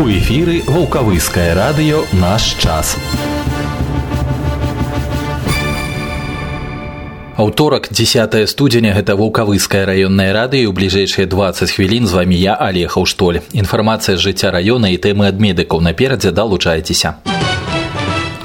У эфіры вулкавыскае радыё наш час. Аўторак 10 студзеня гэта вулкавыскае раённае радыё ў бліжэйшыя 20 хвілін з вамі я алехаў штоль. Інфармацыя з жыцця раёна і тэмы ад медыкаў наперадзе далучайцеся.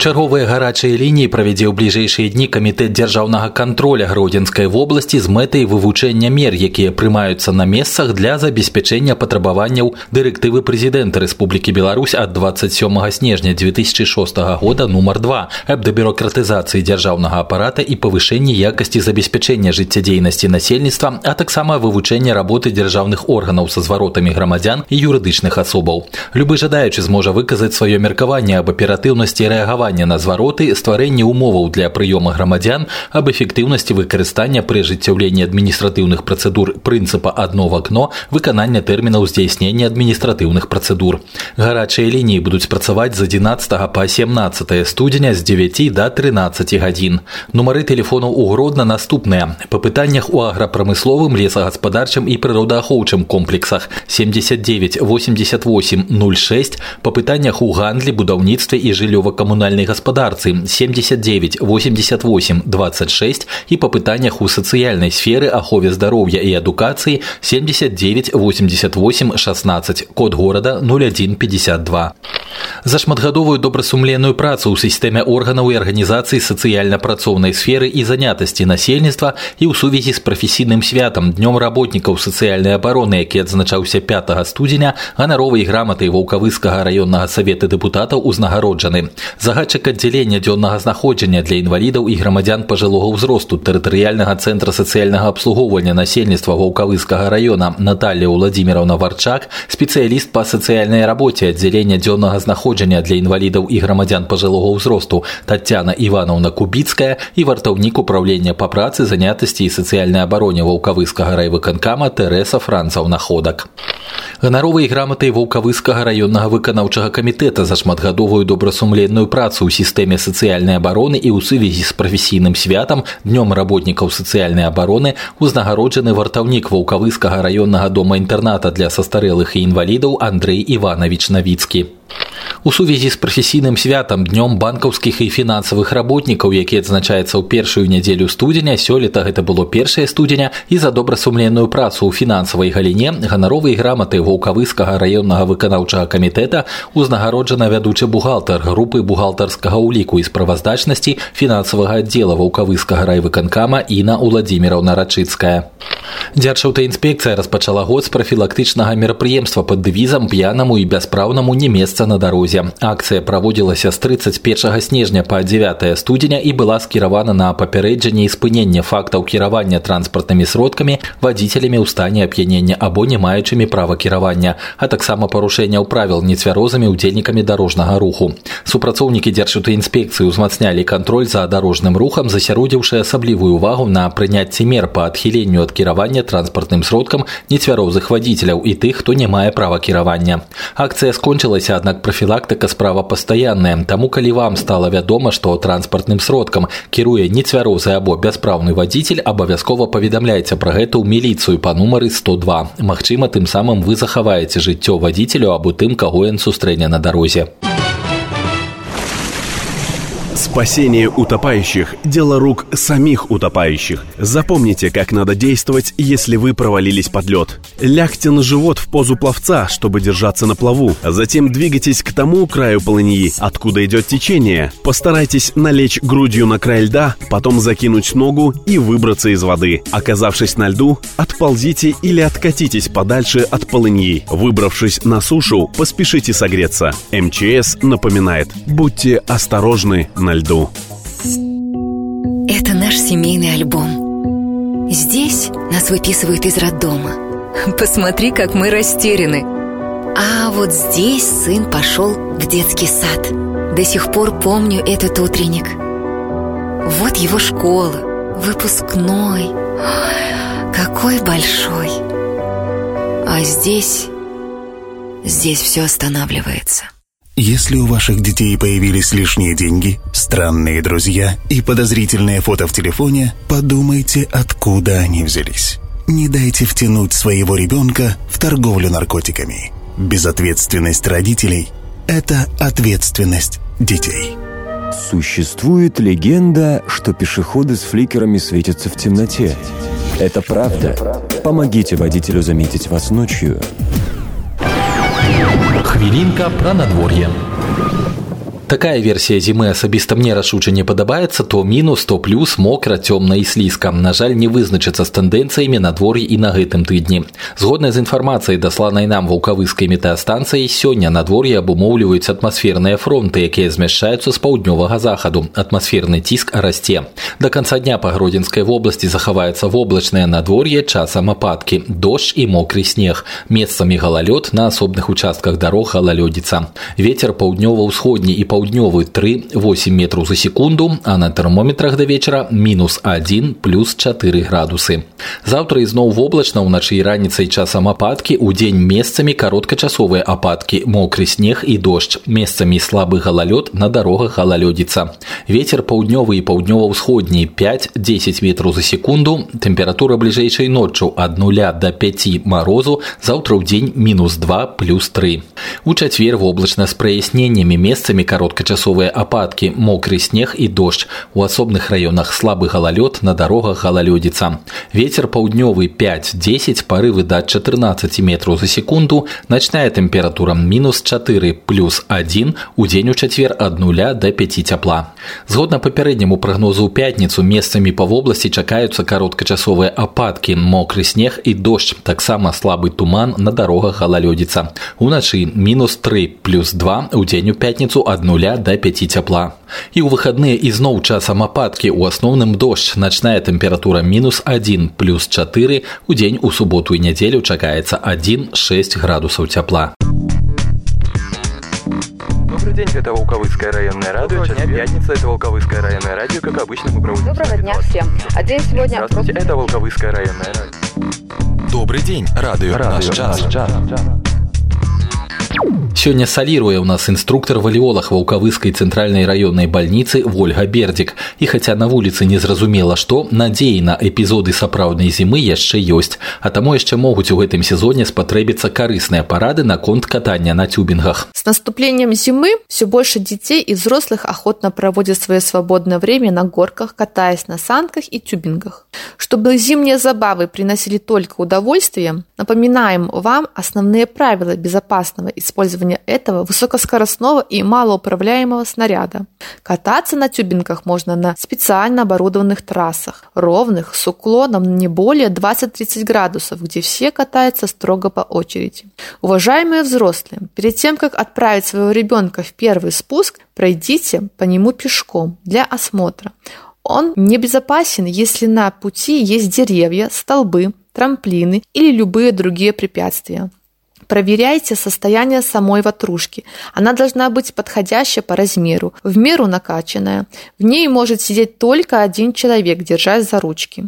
Чарговыя гарачыя лініі правядзе ў бліжэйшыя дні камітэт дзяржаўнага кантроля гродзенскай вобласці з мэтай вывучэння мер, якія прымаюцца на месцах для забеспячэння патрабаванняў дырэктывы прэзідэнта Рэспублікі Беларусь ад 27 снежня 2006 года нумар 2 аб дабюрократызацыі дзяржаўнага апарата і павышэнні якасці забеспячэння жыццядзейнасці насельніцтва, а таксама вывучэння работы дзяржаўных органаў са зваротамі грамадзян і юрыдычных асобаў. Любы жадаючы зможа выказаць сваё меркаванне аб аператыўнасці рэагавання рэагавання на звароты стварэнне умоваў для прыёма грамадзян аб эфектыўнасці выкарыстання пры ажыццяўленні адміністратыўных працэдур прынцыпа адно в акно выканання тэрмінаў здзяйснення адміністратыўных працэдур гарачыя лініі будуць працаваць з 11 па 17 студзеня з 9 до 13 гадзін нумары тэлефону у гродна наступныя па пытаннях у аграпрамысловым лесагаспадарчым і прыродаахоўчым комплексах 79 88 06 па пытаннях у гандлі будаўніцтве і жыллёва-камунальнай гаспадарцы 79 88 26 і па пытаннях у сацыяльнай сферы ахове здароўя і адукацыі 79 88 16 код горада 0152 за шматгадовую добрасумленную працу ў сістэме органаў і арганізацыі сацыяльна-працоўнай сферы і занятасці насельніцтва і ў сувязі з прафесійным святам днём работнікаў сацыяльнай абароны які адзначаўся 5 студзеня ганаровай граматай ваўкавыскага раённага савета дэпутатаў узнагароджаны загач датчык аддзялення дзённага знаходжання для інвалідаў і грамадзян пажылога ўзросту тэрытарыяльнага цэнтра сацыяльнага абслугоўвання насельніцтва ваўкавыскага раёна Наталля Владимировна Варчак, спецыяліст па сацыяльнай рабоце аддзялення дзённага знаходжання для інвалідаў і грамадзян пажылога ўзросту Татяна Івановна Кубіцкая і вартаўнік управлення па працы занятасці і сацыяльнай абароне ваўкавыскага райвыканкама Тэрэса Францаў находак. Ганаровай граматай ваўкавыскага раённага выканаўчага камітэта за шматгадовую добрасумленную працу у сістэме сацыяльнай абароны і ў сувязі з прафесійным святам днём работнікаў сацыяльнай абароны узнагароджаны вартаўнік ваўкавыскага раённага дома інтэрната для састарэлых і інвалідаў Андрей Іванович Навіцкі. У сувязі з прафесійным святам днём банкаўскіх і фінансавых работнікаў, які адзначаецца ў першую нядзелю студзеня, сёлета гэта было першае студзеня і за добрасумленную працу ў фінансавай галіне ганаровай граматы ваўкавыскага раённага выканаўчага камітэта узнагароджана вядучы бухгалтар групы бухгалтарскага ўліку і справаздачнасці фінансавага аддзела ваўкавыскага райвыканкама Іна Уладзіміраўна Рачыцкая. Дзяржаўтаінспекцыя распачала год з прафілактычнага мерапрыемства пад дэвізам п'янаму і бяспраўнаму не месца на дарозе. Акцыя праводзілася з 31 снежня па 9 студзеня і была скіравана на папярэджанне і спыненне фактаў кіравання транспартнымі сродкамі вадзіцелямі ў стане ап'янення або не маючымі права кіравання, а таксама парушэнняў правіл нецвярозамі ўдзельнікамі дарожнага руху. Супрацоўнікі дзяржаўтаінспекцыі ўзмацнялі кантроль за дарожным рухам, засяродзіўшы асаблівую ўвагу на прыняцці мер па адхіленню ад кіравання транспартным сродкам нецвярозых вадзіцеляў і тых, хто не мае права кіравання. Акцыя скончылася, аднак прафілактыка справа пастаянная. Таму калі вам стала вядома, што транспартным сродкам кіруе нецвярозы або бяспраўны вадзіцель, абавязкова паведамляйце пра гэта ў міліцыю па нумары 102. Магчыма, тым самым вы захаваеце жыццё вадзіцелю або тым, каго ён сустрэне на дарозе. Спасение утопающих – дело рук самих утопающих. Запомните, как надо действовать, если вы провалились под лед. Лягте на живот в позу пловца, чтобы держаться на плаву. Затем двигайтесь к тому краю полыньи, откуда идет течение. Постарайтесь налечь грудью на край льда, потом закинуть ногу и выбраться из воды. Оказавшись на льду, отползите или откатитесь подальше от полыньи. Выбравшись на сушу, поспешите согреться. МЧС напоминает, будьте осторожны на льду. Это наш семейный альбом. Здесь нас выписывают из роддома. Посмотри, как мы растеряны. А вот здесь сын пошел в детский сад. До сих пор помню этот утренник. Вот его школа, выпускной. Ой, какой большой. А здесь... Здесь все останавливается. Если у ваших детей появились лишние деньги, странные друзья и подозрительные фото в телефоне, подумайте, откуда они взялись. Не дайте втянуть своего ребенка в торговлю наркотиками. Безответственность родителей – это ответственность детей. Существует легенда, что пешеходы с фликерами светятся в темноте. Это правда. Помогите водителю заметить вас ночью. Хвилинка про надворье. Такая версія зімы асабіста мне рашуча не падабаецца то мінус то плюс мокра цёмна і слізка на жаль не вызначыцца з тэндэнцыямі надвор'і і на гэтым тыдні згодна з інфармацыяй дасланай нам вулкавыскай метэастанцыі сёння надвор'е абумоўліваюць атмасферныя фронты якія змяшчаюцца з паўднёвага захаду атмасферны ціск расце до конца дня па гродзенскай вобласці захаваецца воблачнае надвор'е часам ападкі дождж і мокры снег месцамі галалёд на асобных участках дарог галалёдзіца ветер паўднёва-ўсходні і паўднёвы 3-8 метраў за секунду, а на тэрмометрах да вечара мінус 1 плюс 4 градусы. Заўтра ізноў воблачна ўначы і раніцай часам ападкі, у дзень месцамі кароткачасовыя ападкі, мокры снег і дождж, месцамі слабы галалёд на дарогах галалёдзіца. Вецер паўднёвы і паўднёва-ўсходні 5-10 метраў за секунду, тэмпература бліжэйшай ноччу ад 0 до 5 марозу, заўтра ў дзень мінус 2 плюс 3. У чацвер воблачна з праясненнямі месцамі кароткачасовыя кароткачасовыя ападкі мокры снег і дождж у асобных раёнах слабы галалёд на дарогах галалёдзіца ветер паўднёвы 5-10 парывы да 14 метраў за секунду начная тэмпература мінус 4 плюс 1 у дзень у чацвер ад нуля до 5 цяпла згодна папярэдняму прагнозу ў пятніцу месцамі па вобласці чакаюцца кароткачасовыя ападкі мокры снег і дождж таксама слабы туман на дарогах галалёдзіца уначы мінус 3 плюс 2 у дзень у пятніцу адну 0 до 5 цяпла. І ў выхадныя ізноў часам ападкі ў асноўным дождж начная тэмпература мінус 1 плюс 4 у дзень у суботу і нядзелю чакаецца 1-6 градусаў цяпла. Добрый день, это Волковыцкое районное радио. Сейчас пятница, это Волковыцкое районное радио. Как обычно, мы проводим... Доброго дня всем. А день сегодня... Здравствуйте, это Волковыцкое районное радио. Добрый день, радио, радио наш час. Наш час. Сёння саліруе ў нас інструктор валіолах ваўкавыскай цэнтральнай раённай бальніцы Вольга Бердзік. І хаця на вуліцы незразумела што, надзеі на эпізоды сапраўднай зімы яшчэ ёсць. А таму яшчэ могуць у гэтым сезоне спатрэбіцца карысныя парады наконт катання на тюбингах. С наступлением зимы все больше детей и взрослых охотно проводят свое свободное время на горках, катаясь на санках и тюбингах. Чтобы зимние забавы приносили только удовольствие, напоминаем вам основные правила безопасного использования использования этого высокоскоростного и малоуправляемого снаряда. Кататься на тюбингах можно на специально оборудованных трассах, ровных, с уклоном не более 20-30 градусов, где все катаются строго по очереди. Уважаемые взрослые, перед тем, как отправить своего ребенка в первый спуск, пройдите по нему пешком для осмотра. Он небезопасен, если на пути есть деревья, столбы, трамплины или любые другие препятствия. Проверяйте состояние самой ватрушки. Она должна быть подходящая по размеру, в меру накачанная. В ней может сидеть только один человек, держась за ручки.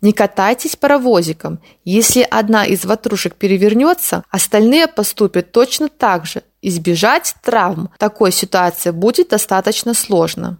Не катайтесь паровозиком. Если одна из ватрушек перевернется, остальные поступят точно так же. Избежать травм такой ситуации будет достаточно сложно.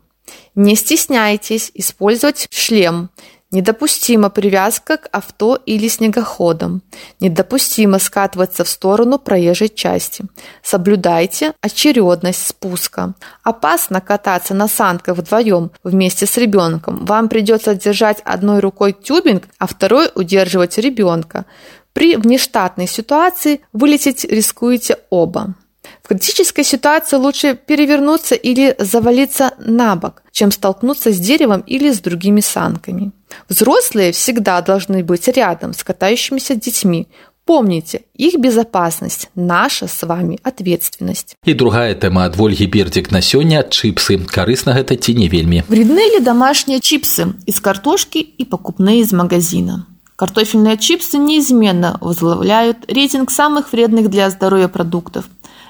Не стесняйтесь использовать шлем. Недопустима привязка к авто или снегоходам. Недопустимо скатываться в сторону проезжей части. Соблюдайте очередность спуска. Опасно кататься на санках вдвоем вместе с ребенком. Вам придется держать одной рукой тюбинг, а второй удерживать ребенка. При внештатной ситуации вылететь рискуете оба. В критической ситуации лучше перевернуться или завалиться на бок, чем столкнуться с деревом или с другими санками. Взрослые всегда должны быть рядом с катающимися детьми. Помните, их безопасность – наша с вами ответственность. И другая тема от Вольги Бердик на сёння – чипсы. Корыстно это ці не вельми. Вредны ли домашние чипсы из картошки и покупные из магазина? Картофельные чипсы неизменно возглавляют рейтинг самых вредных для здоровья продуктов.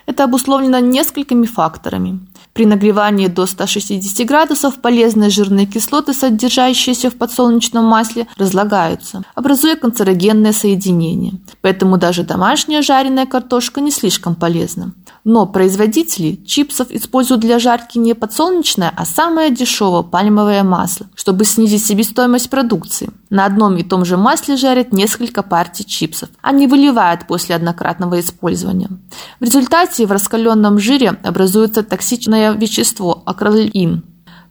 Это обусловлено несколькими факторами. При нагревании до 160 градусов полезные жирные кислоты, содержащиеся в подсолнечном масле, разлагаются, образуя канцерогенное соединение. Поэтому даже домашняя жареная картошка не слишком полезна. Но производители чипсов используют для жарки не подсолнечное, а самое дешевое пальмовое масло, чтобы снизить себестоимость продукции. На одном и том же масле жарят несколько партий чипсов. Они выливают после однократного использования. В результате в раскаленном жире образуется токсичное вещество акролин,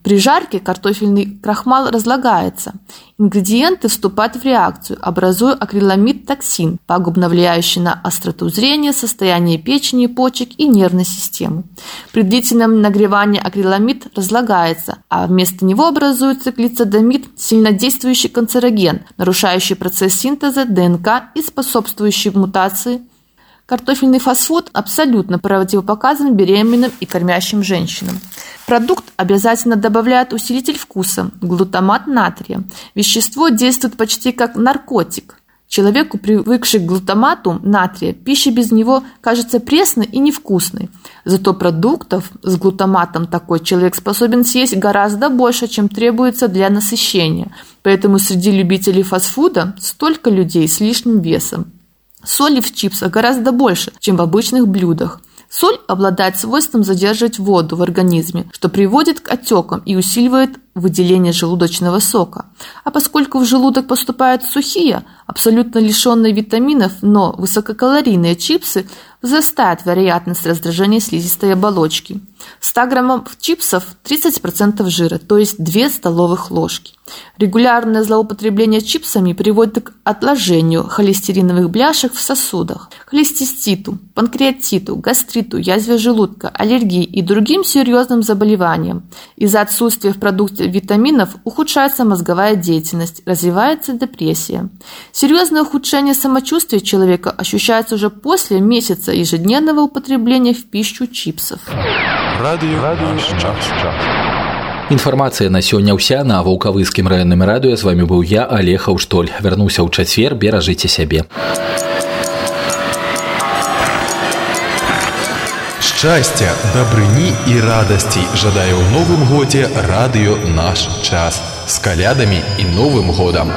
при жарке картофельный крахмал разлагается. Ингредиенты вступают в реакцию, образуя акриламид-токсин, пагубно влияющий на остроту зрения, состояние печени, почек и нервной системы. При длительном нагревании акриламид разлагается, а вместо него образуется глицидамид, сильнодействующий канцероген, нарушающий процесс синтеза ДНК и способствующий мутации Картофельный фастфуд абсолютно противопоказан беременным и кормящим женщинам. Продукт обязательно добавляет усилитель вкуса – глутамат натрия. Вещество действует почти как наркотик. Человеку, привыкший к глутамату натрия, пища без него кажется пресной и невкусной. Зато продуктов с глутаматом такой человек способен съесть гораздо больше, чем требуется для насыщения. Поэтому среди любителей фастфуда столько людей с лишним весом. Соли в чипсах гораздо больше, чем в обычных блюдах. Соль обладает свойством задерживать воду в организме, что приводит к отекам и усиливает выделение желудочного сока. А поскольку в желудок поступают сухие, абсолютно лишенные витаминов, но высококалорийные чипсы, возрастает вероятность раздражения слизистой оболочки. В 100 граммов чипсов 30% жира, то есть 2 столовых ложки. Регулярное злоупотребление чипсами приводит к отложению холестериновых бляшек в сосудах, холестиститу, панкреатиту, гастриту, язве желудка, аллергии и другим серьезным заболеваниям. Из-за отсутствия в продукте витаминов ухудшается мозговая деятельность, развивается депрессия. Серьезное ухудшение самочувствия человека ощущается уже после месяца ежедневного употребления в пищу чипсов. Радыё наш час. Інфармацыя на сёння ўся на вулкавыскім раённым радыё з вами быў я Алег Аўштоль вярнуся ў чацвер беражыце сябе Шчасця, дабрыні і радасцей жадаю ў новым годзе радыё наш час з калядамі і новым годам.